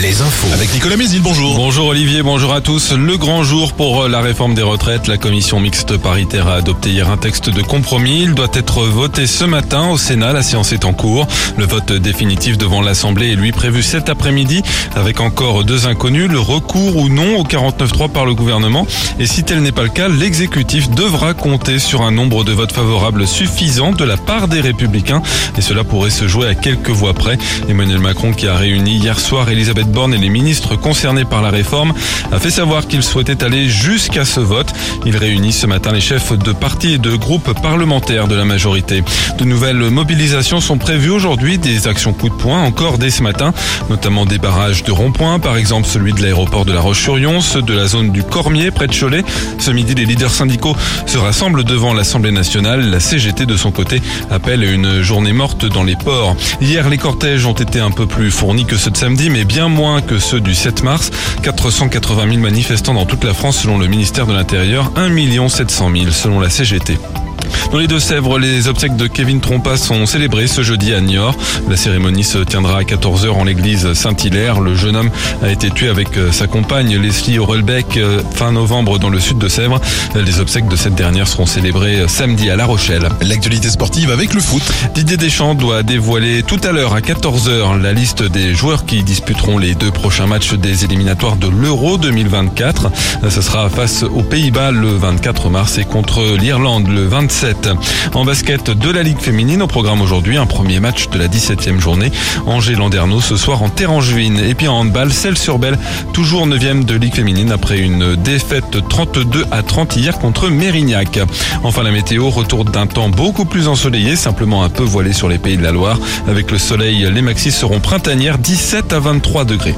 les infos. Avec Nicolas Mézil, bonjour. Bonjour Olivier, bonjour à tous. Le grand jour pour la réforme des retraites. La commission mixte paritaire a adopté hier un texte de compromis. Il doit être voté ce matin au Sénat. La séance est en cours. Le vote définitif devant l'Assemblée est lui prévu cet après-midi avec encore deux inconnus. Le recours ou non au 49.3 par le gouvernement. Et si tel n'est pas le cas, l'exécutif devra compter sur un nombre de votes favorables suffisant de la part des républicains. Et cela pourrait se jouer à quelques voix près. Emmanuel Macron qui a réuni hier soir Elisabeth Borne et les ministres concernés par la réforme a fait savoir qu'il souhaitait aller jusqu'à ce vote. Il réunit ce matin les chefs de partis et de groupes parlementaires de la majorité. De nouvelles mobilisations sont prévues aujourd'hui, des actions coup de poing encore dès ce matin, notamment des barrages de ronds-points, par exemple celui de l'aéroport de la Roche-sur-Yon, ceux de la zone du Cormier près de Cholet. Ce midi, les leaders syndicaux se rassemblent devant l'Assemblée nationale. La CGT de son côté appelle une journée morte dans les ports. Hier, les cortèges ont été un peu plus fournis que ceux de samedi, mais bien moins que ceux du 7 mars. 480 000 manifestants dans toute la France selon le ministère de l'Intérieur, 1 700 000 selon la CGT. Dans les Deux-Sèvres, les obsèques de Kevin Trompa sont célébrées ce jeudi à Niort. La cérémonie se tiendra à 14h en l'église Saint-Hilaire. Le jeune homme a été tué avec euh, sa compagne Leslie Aurelbeck euh, fin novembre dans le sud de Sèvres. Les obsèques de cette dernière seront célébrées euh, samedi à La Rochelle. L'actualité sportive avec le foot. Didier Deschamps doit dévoiler tout à l'heure à 14h la liste des joueurs qui disputeront les deux prochains matchs des éliminatoires de l'Euro 2024. Ce sera face aux Pays-Bas le 24 mars et contre l'Irlande le 27. En basket de la Ligue féminine, au programme aujourd'hui, un premier match de la 17e journée. Angers Landerneau ce soir en Terrangevine. Et puis en handball, celle sur Belle, toujours 9e de Ligue féminine après une défaite 32 à 30 hier contre Mérignac. Enfin la météo, retour d'un temps beaucoup plus ensoleillé, simplement un peu voilé sur les pays de la Loire. Avec le soleil, les maxis seront printanières 17 à 23 degrés.